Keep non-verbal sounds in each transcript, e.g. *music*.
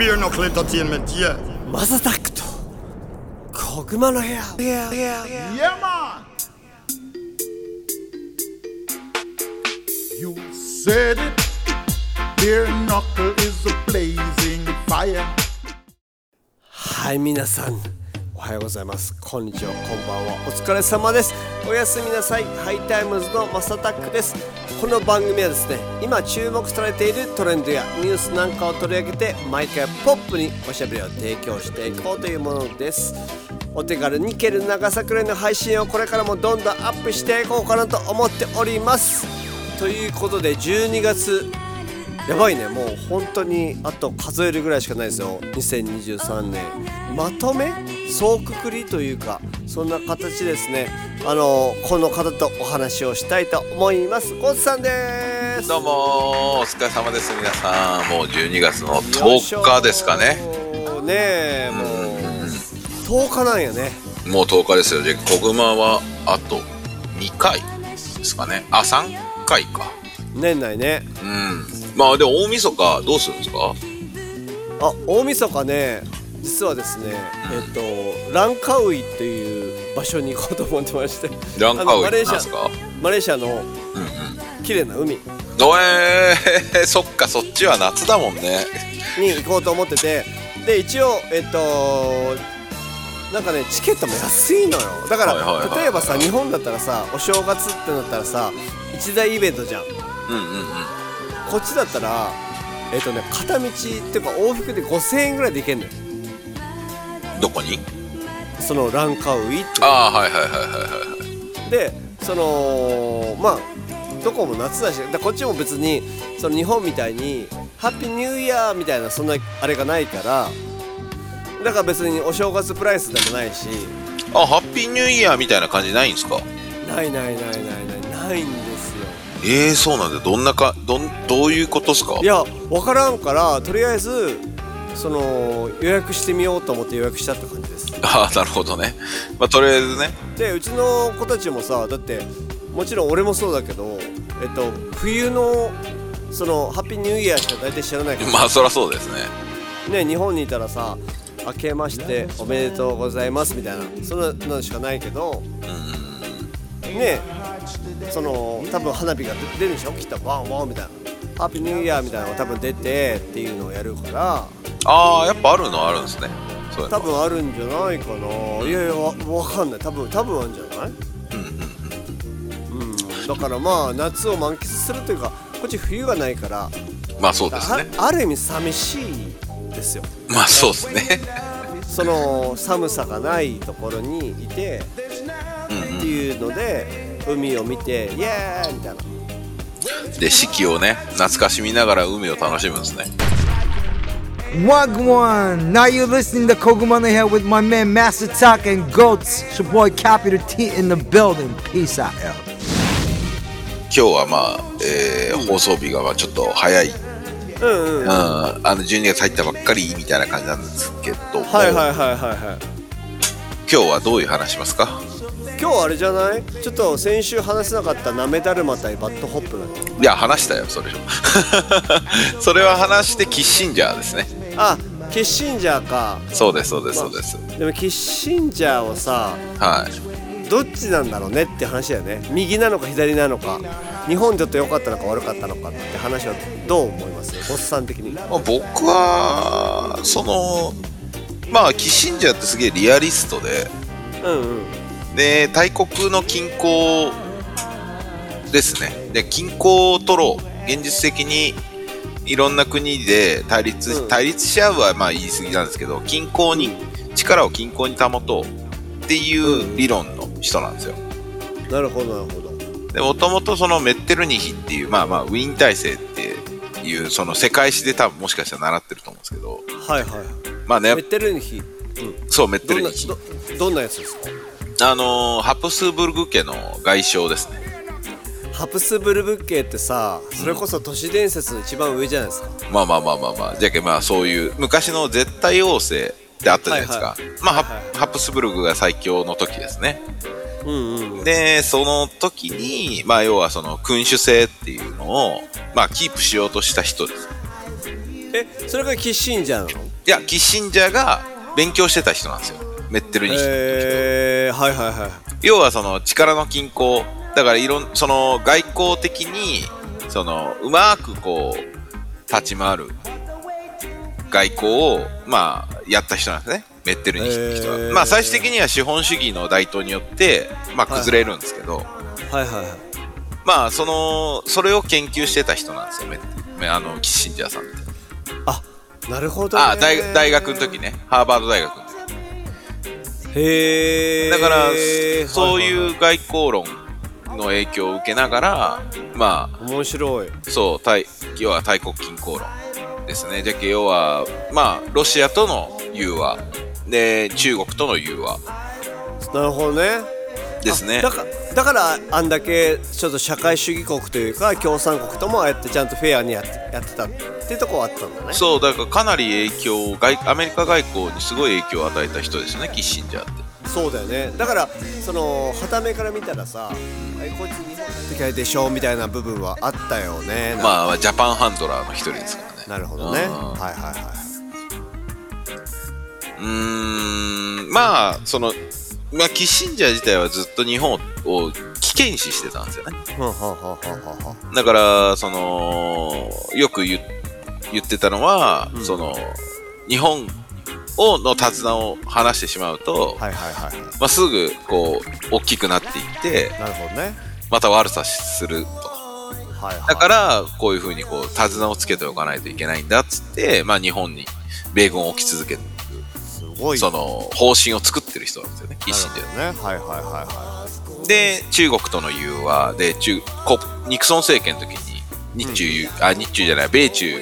Bare Knuckle Entertainment, yeah. マサタックと小熊の部屋 Yeah, man. You said it. Bare Knuckle is a blazing fire. はい皆さんおはようございますこんにちはこんばんはお疲れ様ですおやすみなさいハイタイムズのマサタックですこの番組はですね今注目されているトレンドやニュースなんかを取り上げて毎回ポップにおしゃべりを提供していこうというものです。お手軽に蹴る長さくらいの配信をこれからもどんどんアップしていこうかなと思っております。ということで12月やばいね。もう本当にあと数えるぐらいしかないですよ。2023年。まとめ？総くくりというかそんな形ですね。あのこの方とお話をしたいと思います。ゴッツさんです。どうも。お疲れ様です皆さん。もう12月の10日ですかね。ねえもう10日なんやね。もう10日ですよ。で小熊はあと2回ですかね。あ3回か年内ね。うん。まあで大晦日どうするんですか？あ大晦日ね実はですね、えっとランカウイっていう場所に行こうと思ってまして。ランカウイマレーシアマレーシアのうんうん。綺麗な海。おえー、*laughs* そっかそっちは夏だもんね。に行こうと思ってて。で一応えっとなんかねチケットも安いのよ。だから、例えばさ日本だったらさお正月ってなったらさ一大イベントじゃんうんうんうん。こっちだったらえっとね片道っていうか往復で5000円ぐらいで行けんのよ。どこに？そのランカウイってああはいはいはいはいはいでそのまあどこも夏だしだこっちも別にその日本みたいにハッピーニューイヤーみたいなそんなあれがないからだから別にお正月プライスでもないし。あハッピーニューイヤーみたいな感じないんですか？ないないないないない。ないんですよえー、そうなんだ。どんなかどんどういうことっすか？いや分からんからとりあえずその予約してみようと思って予約したって感じです。ああなるほどね。まあとりあえずね。でうちの子たちもさだってもちろん俺もそうだけどえっと冬のそのハッピーニューイヤーしか大体知らないから。まあそりゃそうですね。ね日本にいたらさ「明けましておめでとうございます」みたいなそんなのしかないけど。ねその多分花火が出るでしょ？きっとワンワンみたいな「ハッピーニューイヤー」みたいなのが多分出てっていうのをやるから。ああやっぱあるのはあるんですね。そういうの多分あるんじゃないかな。いやいやわわかんない。多分多分あるんじゃない？うんだからまあ夏を満喫するというかこっち冬がないから。まあそうですね。あある意味寂しいですよ。まあそうですね。その寒さがないところにいてっていうので海を見てイエーイみたいなで四季をね懐かしみながら海を楽しむんですね Wagwan! Now you're listening to Kogumana here with my man Master Talk and Goats. It's your boy Capital T in the building. Peace out, yo. 今日はまあ、えー放送日がまあちょっと早い、うん、うんうんあの12月入ったばっかりみたいな感じなんですけども、はいはいはいはいはい今日はどういう話しますか今日あれじゃない？ちょっと先週話せなかったなめだるま対バッドホップいや話したよそれ。*laughs* それは話してキッシンジャーですね。あキッシンジャーか。そうですそうですそうです。でもキッシンジャーをさはい。どっちなんだろうねって話だよね。右なのか左なのか。日本ちょっと良かったのか悪かったのかって話はどう思います？おっさん的に。まあ僕はそのまあキッシンジャーってすげえリアリストでうんうんで大国の均衡ですね。で均衡を取ろう。現実的にいろんな国で対立、うん。対立し合うはまあ言い過ぎなんですけど均衡に力を均衡に保とう。っていう理論の人なんですよ。なるほどなるほど。でもともとそのメッテルニヒっていうまあまあウィーン体制っていうその世界史で多分もしかしたら習ってると思うんですけど。はいはいまあね。メッテルニヒ。そうメッテルニヒ。どどんなやつですか？あのーハプスブルグ家の外相ですね。ハプスブルブ家ってさそれこそ都市伝説の一番上じゃないですか。まあまあまあまあまあ。じゃけまあそういう昔の絶対王政ってあったじゃないですか、はいはい。まあ、ハはいはい。ハプスブルグが最強の時ですね。うんうん。でその時にまあ要はその君主制っていうのをまあキープしようとした人です。えそれがキッシンジャーなの？いやキッシンジャーが勉強してた人なんですよメッテルニヒの時とえー、はいはいはい。要はその力の均衡。だからいろんその外交的にそのうまくこう立ち回る外交をまあやった人なんですね。メッテルニヒって人は、へー。まあ最終的には資本主義の台頭によってまあ崩れるんですけど、はいはいはい。まあそのそれを研究してた人なんですよメッテあのキッシンジャーさんって。あなるほど、ね、あ大大学の時ね。ハーバード大学の時へえだから、そうういう外交論の影響を受けながらまあ面白い。そう、大要は大国均衡論ですね。じゃけ要は、まあ、ロシアとの融和、で、中国との融和。なるほどねですね。あ。だかだからあんだけちょっと社会主義国というか共産国ともああやってちゃんとフェアにやってやってたっていうところはあったんだね。そう、だからかなり影響外、アメリカ外交にすごい影響を与えた人ですよね、キッシンジャーって。そうだよね。だからその旗目から見たらさ「えこいつ日本の敵でしょ」みたいな部分はあったよね。あまあ、ジャパンハンドラーの一人ですからね。なるほどね。うん。はいはいはうーん、まあ、その、まあ、キッシンジャー自体はずっと日本を危険視してたんですよね。だから、その、よく言言ってたのは、その、日本をの手綱を離してしまうと、まあ、すぐ、こう、大きくなっていってい、なるほどね。また悪さすると。はいはい。だから、こういうふうに、こう、手綱をつけておかないといけないんだっつって、まあ、日本に米軍を置き続ける、すごい。その、方針を作人なんですよね、キッシンジャーなるほどね。はいはいはいはで、中国との融和。で、中こニクソン政権の時に、日中融、あ、日中じゃない、米中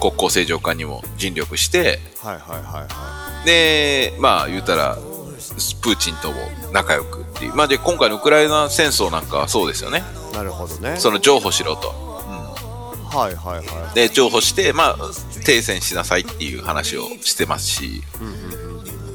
国交正常化にも尽力して、いはいはいはい。はで、まあ言うたら、プーチンとも仲良くっていう。まあで、今回のウクライナ戦争なんかはそうですよね。いなるほどね。その譲歩しろと。はいはいはい。で、譲歩して、まあ、停戦しなさいっていう話をしてますし、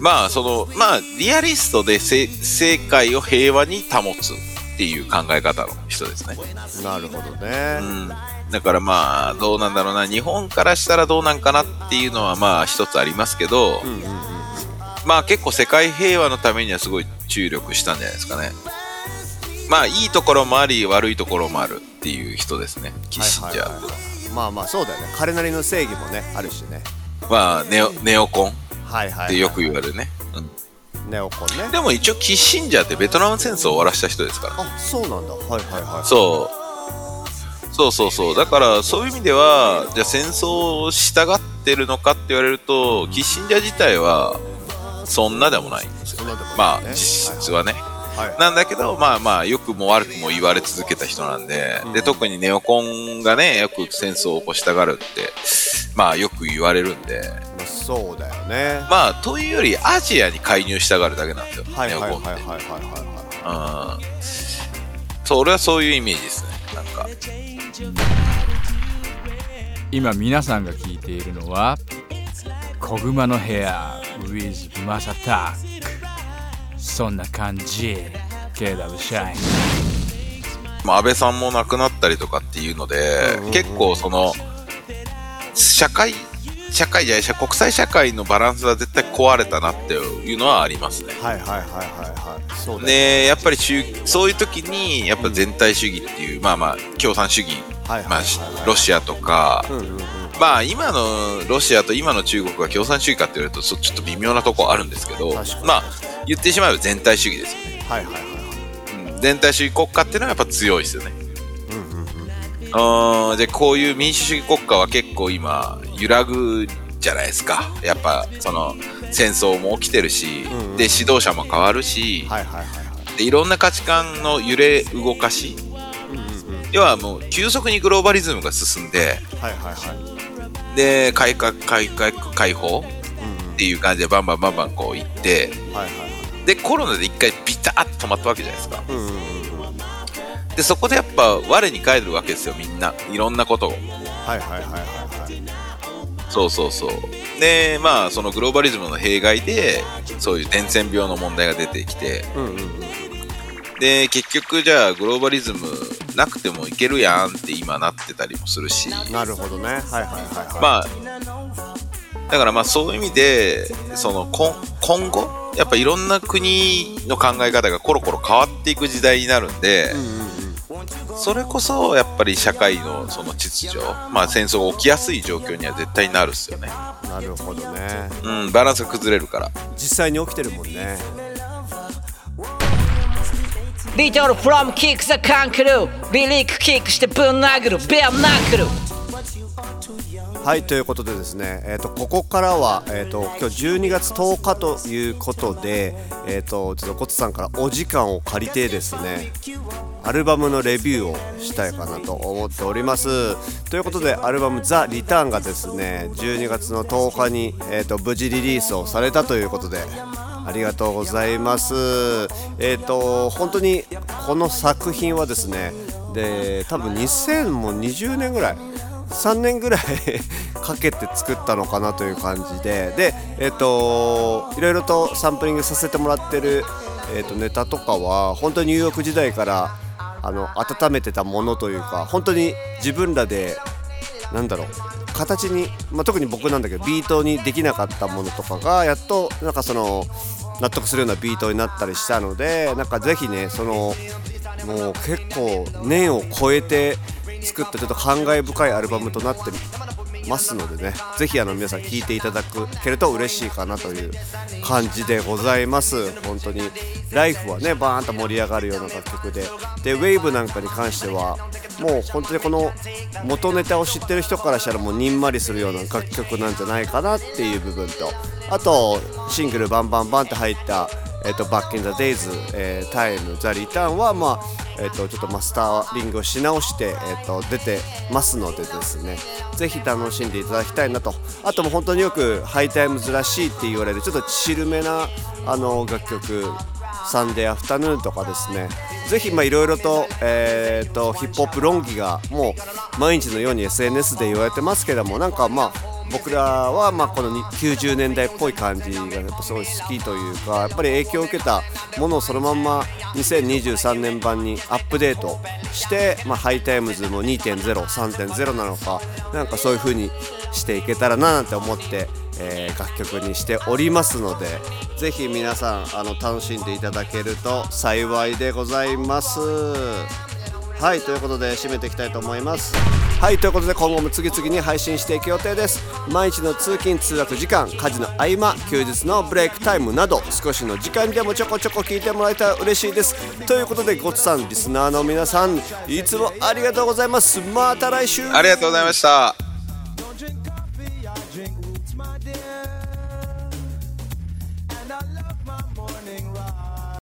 まあ、その、まあ、リアリストでせ世界を平和に保つっていう考え方の人ですね。なるほどねうん。だからまあ、どうなんだろうな。日本からしたらどうなんかなっていうのはまあ一つありますけど、うんうんうんまあ結構世界平和のためにはすごい注力したんじゃないですかね。まあいいところもあり、悪いところもあるっていう人ですね。キッシンジャー。はいはいはいまあまあそうだよね彼なりの正義もねあるしねまあネオ、ネオコン？っはいはい、てよく言われるね。うんネオコンねでも一応キッシンジャーってベトナム戦争を終わらした人ですから。あそうなんだはいはいはいそう。そうそうそう。だから、そういう意味では、じゃあ戦争を従ってるのかって言われると、キッシンジャー自体は、そんなでもないんですよ。そんなでもないまあ、ね実質はね。はいはいなんだけど、まあまあ、良くも悪くも言われ続けた人なんで、で、特にネオコンがね、よく戦争を起こしたがるって、まあ、よく言われるんで、まあそうだよねまあ、というより、アジアに介入したがるだけなんですよ、はいはい。はいはいはいはいうん。そう、俺はそういうイメージですね。なんか。今皆さんが聞いているのは「小熊の部屋 with マサタック」そんな感じ KW シャインまあ安倍さんも亡くなったりとかっていうので、結構その社会社会じゃない社国際社会のバランスは絶対壊れたなっていうのはありますね。はいはいはいはいはい。そうだよでやっぱり中そういう時にやっぱ全体主義っていう、まあまあ共産主義、はいはいはいまあロシアとか、うんうんうん。まあ今のロシアと今の中国が共産主義かって言われるとそちょっと微妙なとこあるんですけど確かに。まあ言ってしまえば全体主義ですよね、はいはいはいはい。うん全体主義国家っていうのはやっぱ強いですよね。うんうんうんうんでこういう民主主義国家は結構今揺らぐじゃないですか。やっぱその戦争も起きてるし、うんうん。で指導者も変わるし、はいはいでいろんな価値観の揺れ動かしうんうんうん。要はもう急速にグローバリズムが進んではいはいはい。で改革改革開放っていう感じでバンバンバンバンこう行ってはいはいはい。でコロナで一回ビタッと止まったわけじゃないですか。うんうんうんうんでそこでやっぱ我に返るわけですよみんな。いろんなことを。はいはいはいはいはい。そうそうそう。でまあそのグローバリズムの弊害でそういう伝染病の問題が出てきて。うんうんうんで結局じゃあグローバリズムなくてもいけるやんって今なってたりもするし。なるほどね。はいはいはいはい。まあだからまあそういう意味で、その今今後、やっぱいろんな国の考え方がコロコロ変わっていく時代になるんで、それこそやっぱり社会のその秩序、まあ戦争が起きやすい状況には絶対になるっすよね。なるほどねうん、バランスが崩れるから。実際に起きてるもんねリトルフロムキックザカンクルーリリックキックしてぶん殴るベアナックルはいということでですね、えー、とここからは、えー、と今日12月10日ということで、えー、とちょっとコツさんからお時間を借りてですねアルバムのレビューをしたいかなと思っております。ということでアルバム「ザ・リターンがですね12月の10日に、えー、と無事リリースをされたということでありがとうございます。えっ、と本当にこの作品はですねで多分2020年ぐらい3年ぐらい *laughs* かけて作ったのかなという感じで。でえっ、といろいろとサンプリングさせてもらってる、えー、とネタとかは本当にニューヨーク時代からあの温めてたものというか本当に自分らでなんだろう形に、まあ、特に僕なんだけどビートにできなかったものとかがやっとなんかその納得するようなビートになったりしたのでなんかぜひねそのもう結構年を超えて作ったちょっと感慨深いアルバムとなってますのでねぜひあの皆さん聴いていただけると嬉しいかなという感じでございます。本当にライフはねバーンと盛り上がるような楽曲ででウェーブなんかに関してはもう本当にこの元ネタを知ってる人からしたらもうにんまりするような楽曲なんじゃないかなっていう部分とあとシングルバンバンバンって入ったえーと、バックインザデイズ、えー、タイム、ザ・リターンは、まあえーと、ちょっとマスターリングをし直して、えーと、出てますのでですね。ぜひ楽しんでいただきたいなと。あとも本当によくハイタイムズらしいって言われるちょっとチルめなあの楽曲 Sunday Afternoon とかですね。ぜひいろいろと,、えー、とヒップホップ論議がもう毎日のように SNS で言われてますけどもなんかまあ僕らはまこの90年代っぽい感じがやっぱすごい好きというかやっぱり影響を受けたものをそのまんま2023年版にアップデートして、まあ、ハイタイムズも2.0、3.0なのかなんかそういう風にしていけたらななんて思って、えー楽曲にしておりますのでぜひ皆さんあの楽しんでいただけると幸いでございます。はいということで締めていきたいと思いますはいということで今後も次々に配信していく予定です。毎日の通勤通学時間家事の合間休日のブレイクタイムなど少しの時間でもちょこちょこ聞いてもらえたら嬉しいです。ということでごつさんリスナーの皆さんいつもありがとうございます。また来週。ありがとうございました。